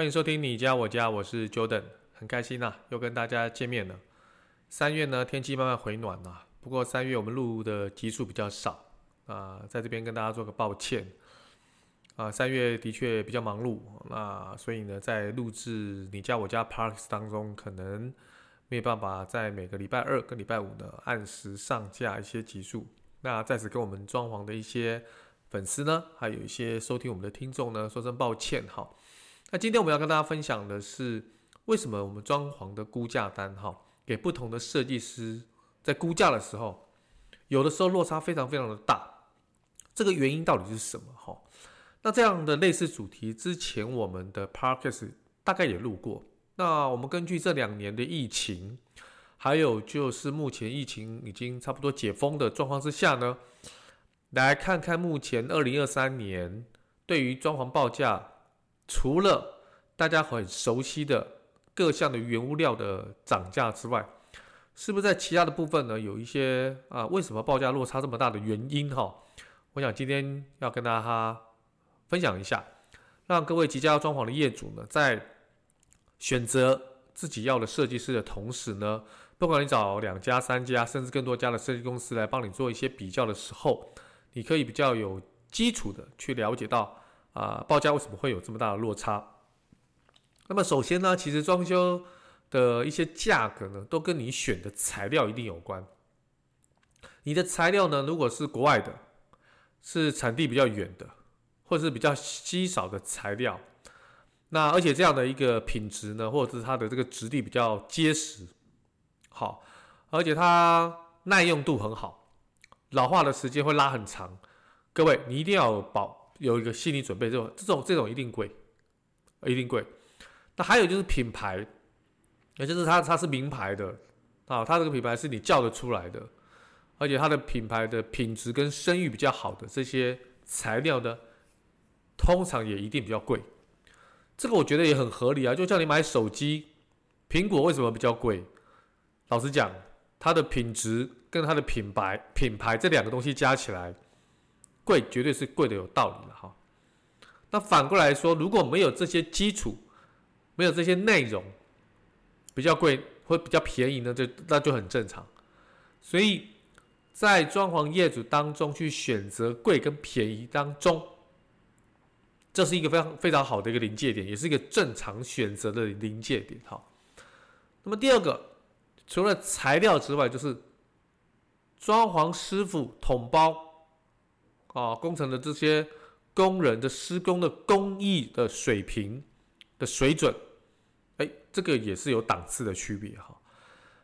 欢迎收听你家我家，我是 Jordan。很开心呐、又跟大家见面了。三月呢，天气慢慢回暖了，不过三月我们录的集数比较少啊，在这边跟大家做个抱歉啊。三月的确比较忙碌，那所以呢，在录制你家我家 Parks 当中，可能没有办法在每个礼拜二跟礼拜五呢按时上架一些集数。那在此跟我们装潢的一些粉丝呢，还有一些收听我们的听众呢，说声抱歉哈。那今天我们要跟大家分享的是。为什么我们装潢的估价单哈，给不同的设计师在估价的时候，有的时候落差非常非常的大，这个原因到底是什么哈？那这样的类似主题，之前我们的 Podcast 大概也录过。那我们根据这两年的疫情，还有就是目前疫情已经差不多解封的状况之下呢，来看看目前二零二三年对于装潢报价，除了大家很熟悉的。各项的原物料的涨价之外，是不是在其他的部分呢？有一些啊，为什么报价落差这么大的原因哈？我想今天要跟大家分享一下，让各位即将要装潢的业主呢，在选择自己要的设计师的同时呢，不管你找两家、三家，甚至更多家的设计公司来帮你做一些比较的时候，你可以比较有基础的去了解到啊，报价为什么会有这么大的落差。那么首先呢，其实装修的一些价格呢，都跟你选的材料一定有关。你的材料呢，如果是国外的，是产地比较远的，或者是比较稀少的材料，那而且这样的一个品质呢，或者是它的这个质地比较结实，好，而且它耐用度很好，老化的时间会拉很长。各位，你一定要保有一个心理准备，这种这种这种一定贵，一定贵。那还有就是品牌，也就是它它是名牌的啊，它这个品牌是你叫得出来的，而且它的品牌的品质跟声誉比较好的这些材料呢，通常也一定比较贵。这个我觉得也很合理啊，就叫你买手机，苹果为什么比较贵？老实讲，它的品质跟它的品牌品牌这两个东西加起来贵，绝对是贵的有道理。那反过来说，如果没有这些基础，没有这些内容，比较贵或比较便宜呢，就那就很正常。所以在装潢业主当中去选择贵跟便宜当中，这是一个非常非常好的一个临界点，也是一个正常选择的临界点。哈，那么第二个，除了材料之外，就是装潢师傅统包啊，工程的这些工人的施工的工艺的水平的水准。哎，这个也是有档次的区别哈。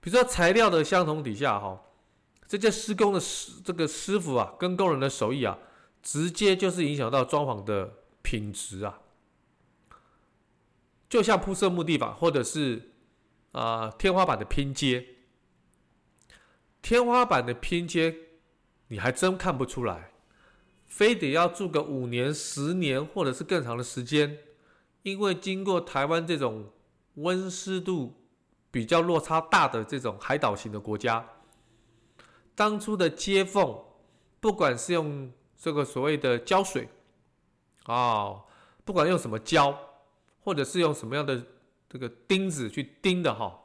比如说材料的相同底下哈，这些施工的师这个师傅啊，跟工人的手艺啊，直接就是影响到装潢的品质啊。就像铺设木地板，或者是啊、天花板的拼接，天花板的拼接你还真看不出来，非得要住个五年、十年，或者是更长的时间，因为经过台湾这种。温湿度比较落差大的这种海岛型的国家，当初的接缝，不管是用这个所谓的胶水，哦，不管用什么胶，或者是用什么样的这个钉子去钉的哈，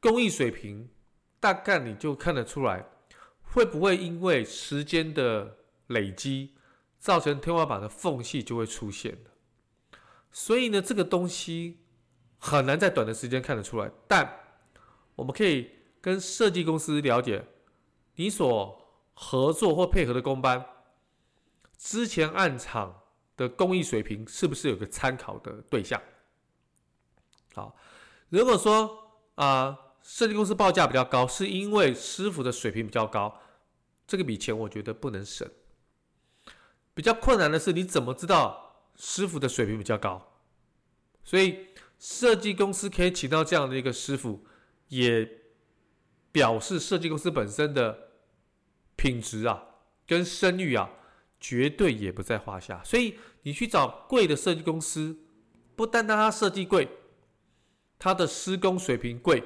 工艺水平大概你就看得出来，会不会因为时间的累积，造成天花板的缝隙就会出现。所以呢，这个东西。很难在短的时间看得出来，但我们可以跟设计公司了解你所合作或配合的工班之前案场的工艺水平是不是有个参考的对象？好，如果说啊，设计公司报价比较高，是因为师傅的水平比较高，这个笔钱我觉得不能省。比较困难的是，你怎么知道师傅的水平比较高，所以设计公司可以请到这样的一个师傅，也表示设计公司本身的品质啊，跟声誉啊，绝对也不在话下。所以你去找贵的设计公司，不单单他设计贵，他的施工水平贵，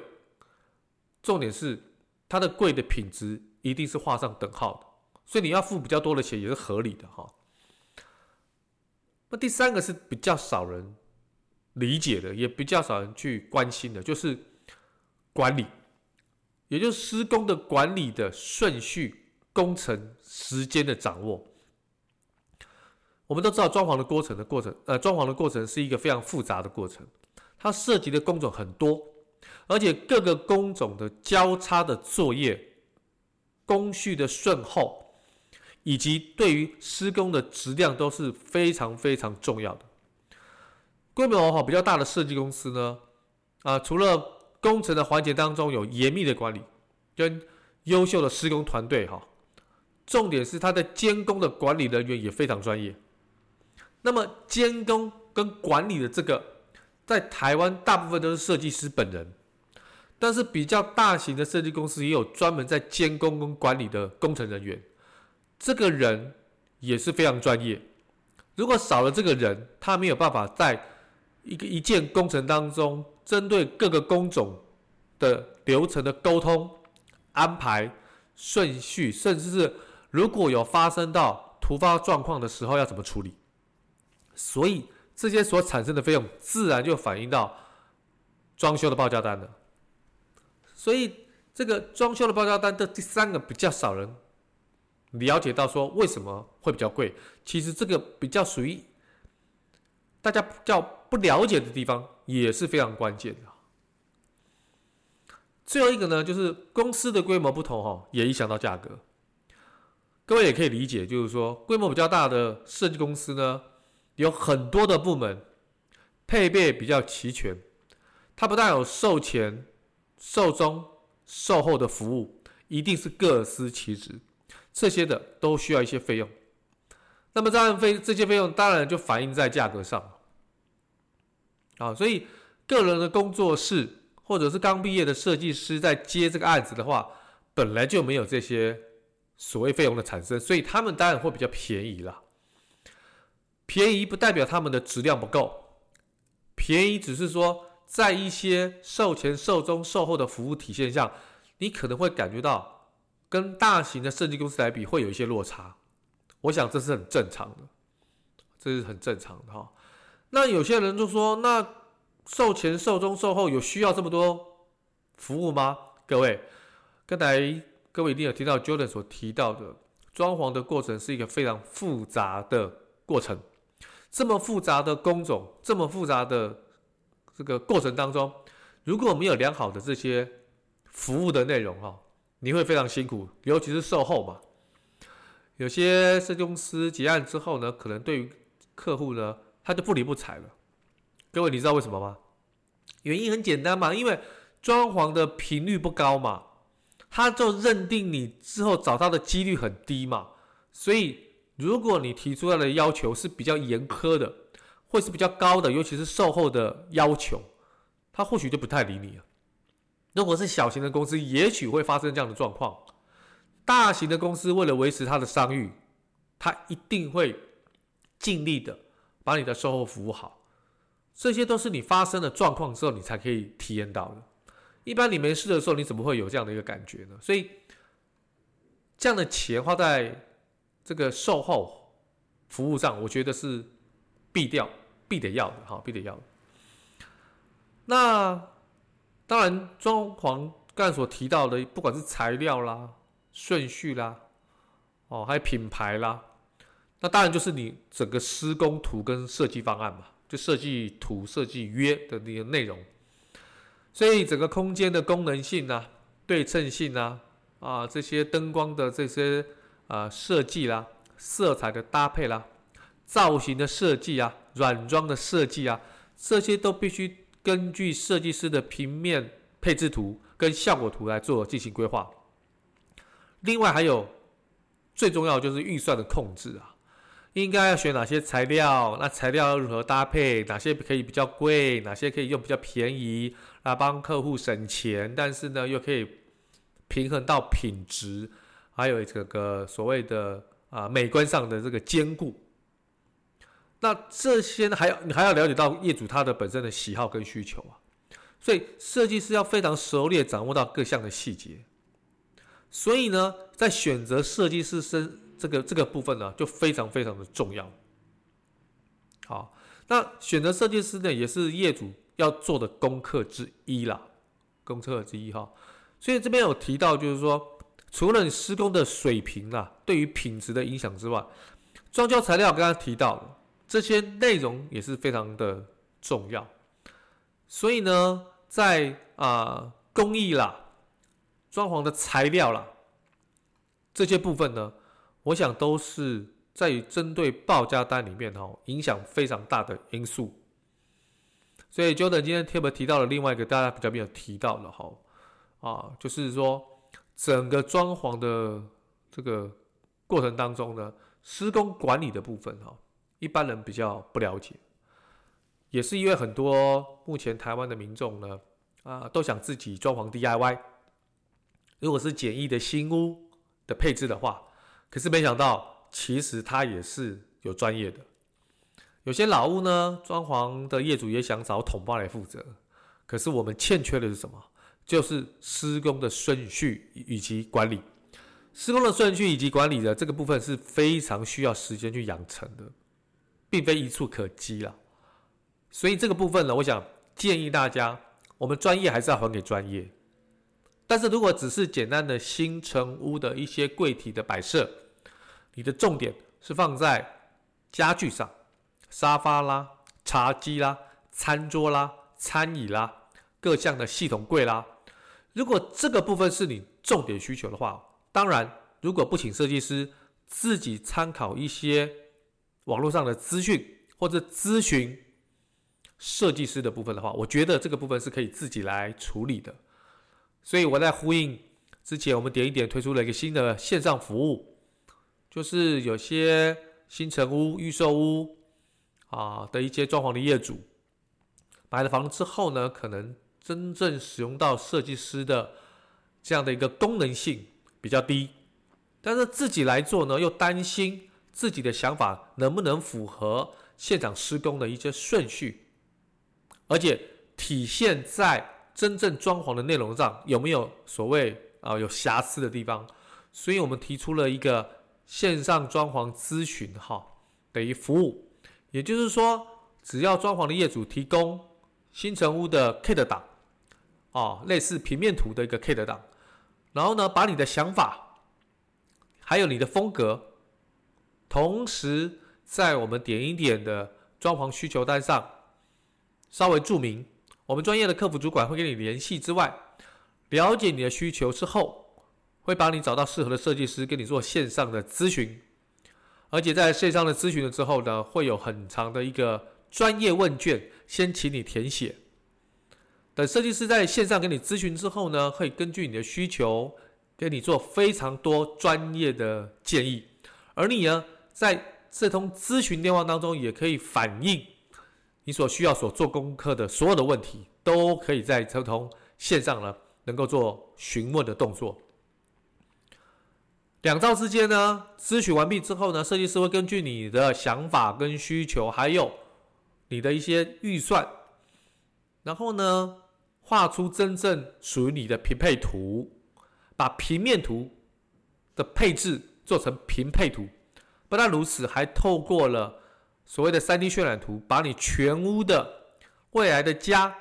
重点是他的贵的品质一定是画上等号的。所以你要付比较多的钱也是合理的哈。那第三个是比较少人理解的，也比较少人去关心的，就是管理，也就是施工的管理的顺序、工程时间的掌握。我们都知道装潢的过程的过程，呃，装潢的过程是一个非常复杂的过程，它涉及的工种很多，而且各个工种的交叉的作业、工序的顺后。以及对于施工的质量都是非常非常重要的。规模哈比较大的设计公司呢，啊，除了工程的环节当中有严密的管理跟优秀的施工团队哈，重点是它的监工的管理人员也非常专业。那么监工跟管理的这个，在台湾大部分都是设计师本人，但是比较大型的设计公司也有专门在监工跟管理的工程人员。这个人也是非常专业。如果少了这个人，他没有办法在一个一件工程当中，针对各个工种的流程的沟通、安排、顺序，甚至是如果有发生到突发状况的时候要怎么处理。所以这些所产生的费用，自然就反映到装修的报价单了。所以这个装修的报价单的第三个比较少人。了解到说为什么会比较贵，其实这个比较属于大家较不了解的地方，也是非常关键的。最后一个呢，就是公司的规模不同哈，也影响到价格。各位也可以理解，就是说规模比较大的设计公司呢，有很多的部门，配备比较齐全，它不但有售前、售中、售后的服务，一定是各司其职。这些的都需要一些费用，那么这样费这些费用当然就反映在价格上，啊，所以个人的工作室或者是刚毕业的设计师在接这个案子的话，本来就没有这些所谓费用的产生，所以他们当然会比较便宜啦。便宜不代表他们的质量不够，便宜只是说在一些售前、售中、售后的服务体现上，你可能会感觉到。跟大型的设计公司来比，会有一些落差，我想这是很正常的，这是很正常的哈。那有些人就说，那售前、售中、售后有需要这么多服务吗？各位，刚才各位一定有听到 Jordan 所提到的，装潢的过程是一个非常复杂的过程，这么复杂的工种，这么复杂的这个过程当中，如果没有良好的这些服务的内容哈。你会非常辛苦，尤其是售后嘛。有些设计公司结案之后呢，可能对于客户呢，他就不理不睬了。各位，你知道为什么吗？原因很简单嘛，因为装潢的频率不高嘛，他就认定你之后找到的几率很低嘛。所以，如果你提出来的要求是比较严苛的，或是比较高的，尤其是售后的要求，他或许就不太理你了。如果是小型的公司，也许会发生这样的状况。大型的公司为了维持它的商誉，它一定会尽力的把你的售后服务好。这些都是你发生的状况之后，你才可以体验到的。一般你没事的时候，你怎么会有这样的一个感觉呢？所以，这样的钱花在这个售后服务上，我觉得是必掉、必得要的，哈，必得要的。那。当然，装潢刚才所提到的，不管是材料啦、顺序啦，哦，还有品牌啦，那当然就是你整个施工图跟设计方案嘛，就设计图、设计约的那个内容。所以整个空间的功能性啊、对称性啊、啊这些灯光的这些啊设计啦、色彩的搭配啦、造型的设计啊、软装的设计啊，这些都必须。根据设计师的平面配置图跟效果图来做进行规划。另外还有最重要的就是预算的控制啊，应该要选哪些材料？那材料要如何搭配？哪些可以比较贵？哪些可以用比较便宜？来帮客户省钱，但是呢又可以平衡到品质，还有这个所谓的啊美观上的这个兼顾。那这些还要你还要了解到业主他的本身的喜好跟需求啊，所以设计师要非常熟练掌握到各项的细节。所以呢，在选择设计师身这个这个部分呢，就非常非常的重要。好，那选择设计师呢，也是业主要做的功课之一啦，功课之一哈。所以这边有提到，就是说，除了你施工的水平啊，对于品质的影响之外，装修材料刚刚提到了这些内容也是非常的重要。所以呢，在啊、呃、工艺啦。装潢的材料啦，这些部分呢，我想都是在于针对报价单里面哈，影响非常大的因素。所以 Jordan 今天特别提到了另外一个大家比较没有提到的哈，啊，就是说整个装潢的这个过程当中呢，施工管理的部分哈，一般人比较不了解，也是因为很多目前台湾的民众呢，啊，都想自己装潢 DIY。如果是简易的新屋的配置的话，可是没想到，其实它也是有专业的。有些老屋呢，装潢的业主也想找统包来负责，可是我们欠缺的是什么？就是施工的顺序以及管理。施工的顺序以及管理的这个部分是非常需要时间去养成的，并非一蹴可几啦。所以这个部分呢，我想建议大家，我们专业还是要还给专业。但是如果只是简单的新成屋的一些柜体的摆设，你的重点是放在家具上，沙发啦、茶几啦、餐桌啦、餐椅啦、各项的系统柜啦。如果这个部分是你重点需求的话，当然，如果不请设计师，自己参考一些网络上的资讯或者咨询设计师的部分的话，我觉得这个部分是可以自己来处理的。所以我在呼应之前，我们点一点推出了一个新的线上服务，就是有些新城屋、预售屋啊的一些装潢的业主买了房之后呢，可能真正使用到设计师的这样的一个功能性比较低，但是自己来做呢，又担心自己的想法能不能符合现场施工的一些顺序，而且体现在。真正装潢的内容上有没有所谓啊有瑕疵的地方？所以我们提出了一个线上装潢咨询哈等于服务，也就是说，只要装潢的业主提供新城屋的 CAD 档啊，类似平面图的一个 CAD 档，然后呢，把你的想法还有你的风格，同时在我们点一点的装潢需求单上稍微注明。我们专业的客服主管会跟你联系之外，了解你的需求之后，会帮你找到适合的设计师，跟你做线上的咨询。而且在线上的咨询了之后呢，会有很长的一个专业问卷，先请你填写。等设计师在线上跟你咨询之后呢，会根据你的需求，给你做非常多专业的建议。而你呢，在这通咨询电话当中，也可以反映。你所需要所做功课的所有的问题，都可以在这通线上呢，能够做询问的动作。两造之间呢，咨询完毕之后呢，设计师会根据你的想法跟需求，还有你的一些预算，然后呢，画出真正属于你的平配图，把平面图的配置做成平配图。不但如此，还透过了。所谓的三 D 渲染图，把你全屋的未来的家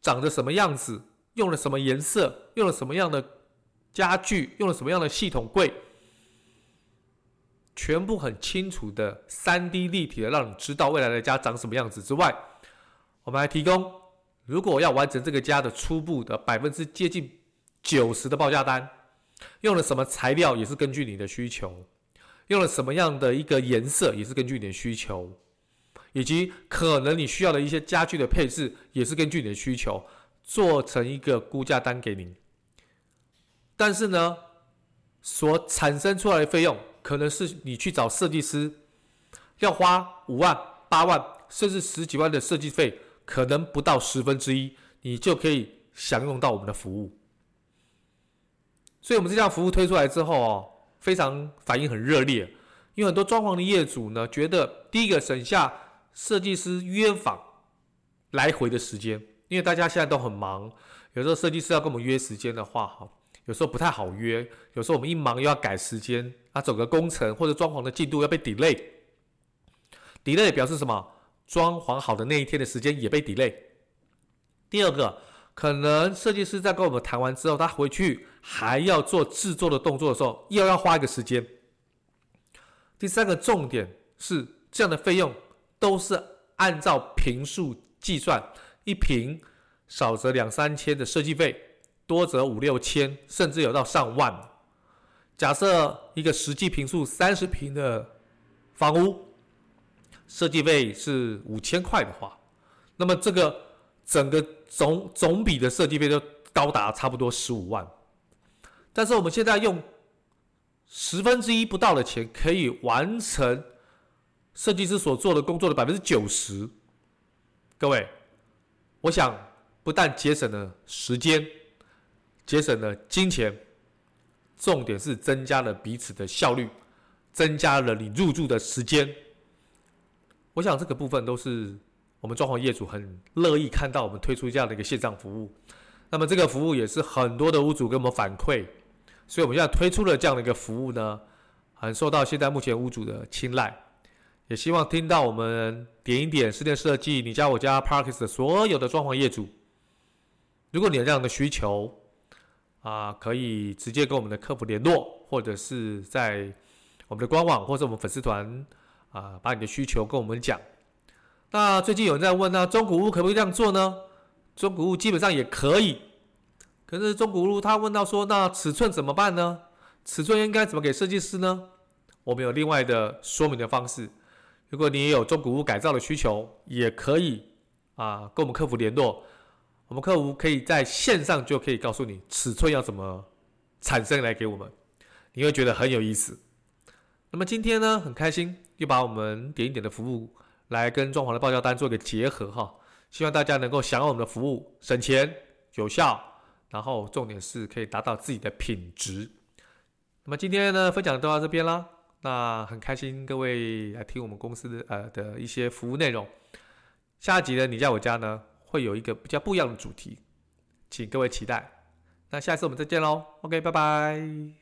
长着什么样子，用了什么颜色，用了什么样的家具，用了什么样的系统柜，全部很清楚的三 D 立体的，让你知道未来的家长什么样子之外，我们还提供，如果要完成这个家的初步的百分之接近九十的报价单，用了什么材料，也是根据你的需求。用了什么样的一个颜色，也是根据你的需求，以及可能你需要的一些家具的配置，也是根据你的需求做成一个估价单给您。但是呢，所产生出来的费用，可能是你去找设计师要花五万、八万，甚至十几万的设计费，可能不到十分之一，你就可以享用到我们的服务。所以，我们这项服务推出来之后哦，非常反应很热烈，因为很多装潢的业主呢，觉得第一个省下设计师约访来回的时间，因为大家现在都很忙，有时候设计师要跟我们约时间的话，哈。有时候不太好约，有时候我们一忙又要改时间，啊，整个工程或者装潢的进度要被 delay。delay 表示什么？装潢好的那一天的时间也被 delay。第二个，可能设计师在跟我们谈完之后，他回去还要做制作的动作的时候，又要花一个时间。第三个重点是，这样的费用都是按照平数计算，一平少则两三千的设计费。多则五六千，甚至有到上万。假设一个实际平数三十平的房屋，设计费是五千块的话，那么这个整个总总比的设计费都高达差不多十五万。但是我们现在用十分之一不到的钱，可以完成设计师所做的工作的百分之九十。各位，我想不但节省了时间。节省了金钱，重点是增加了彼此的效率，增加了你入住的时间。我想这个部分都是我们装潢业主很乐意看到我们推出这样的一个线上服务。那么这个服务也是很多的屋主给我们反馈，所以我们现在推出了这样的一个服务呢，很受到现在目前屋主的青睐。也希望听到我们点一点室内设计，你家我家 Parkes 的所有的装潢业主，如果你有这样的需求。啊，可以直接跟我们的客服联络，或者是在我们的官网或者我们粉丝团啊，把你的需求跟我们讲。那最近有人在问呢，中古屋可不可以这样做呢？中古屋基本上也可以，可是中古屋他问到说，那尺寸怎么办呢？尺寸应该怎么给设计师呢？我们有另外的说明的方式。如果你也有中古屋改造的需求，也可以啊，跟我们客服联络。我们客服可以在线上就可以告诉你尺寸要怎么产生来给我们，你会觉得很有意思。那么今天呢，很开心又把我们点一点的服务来跟装潢的报价单做一个结合哈，希望大家能够享用我们的服务，省钱有效，然后重点是可以达到自己的品质。那么今天呢，分享都到这边啦，那很开心各位来听我们公司的呃的一些服务内容。下一集呢，你在我家呢，会有一个比较不一样的主题，请各位期待。那下次我们再见喽，OK，拜拜。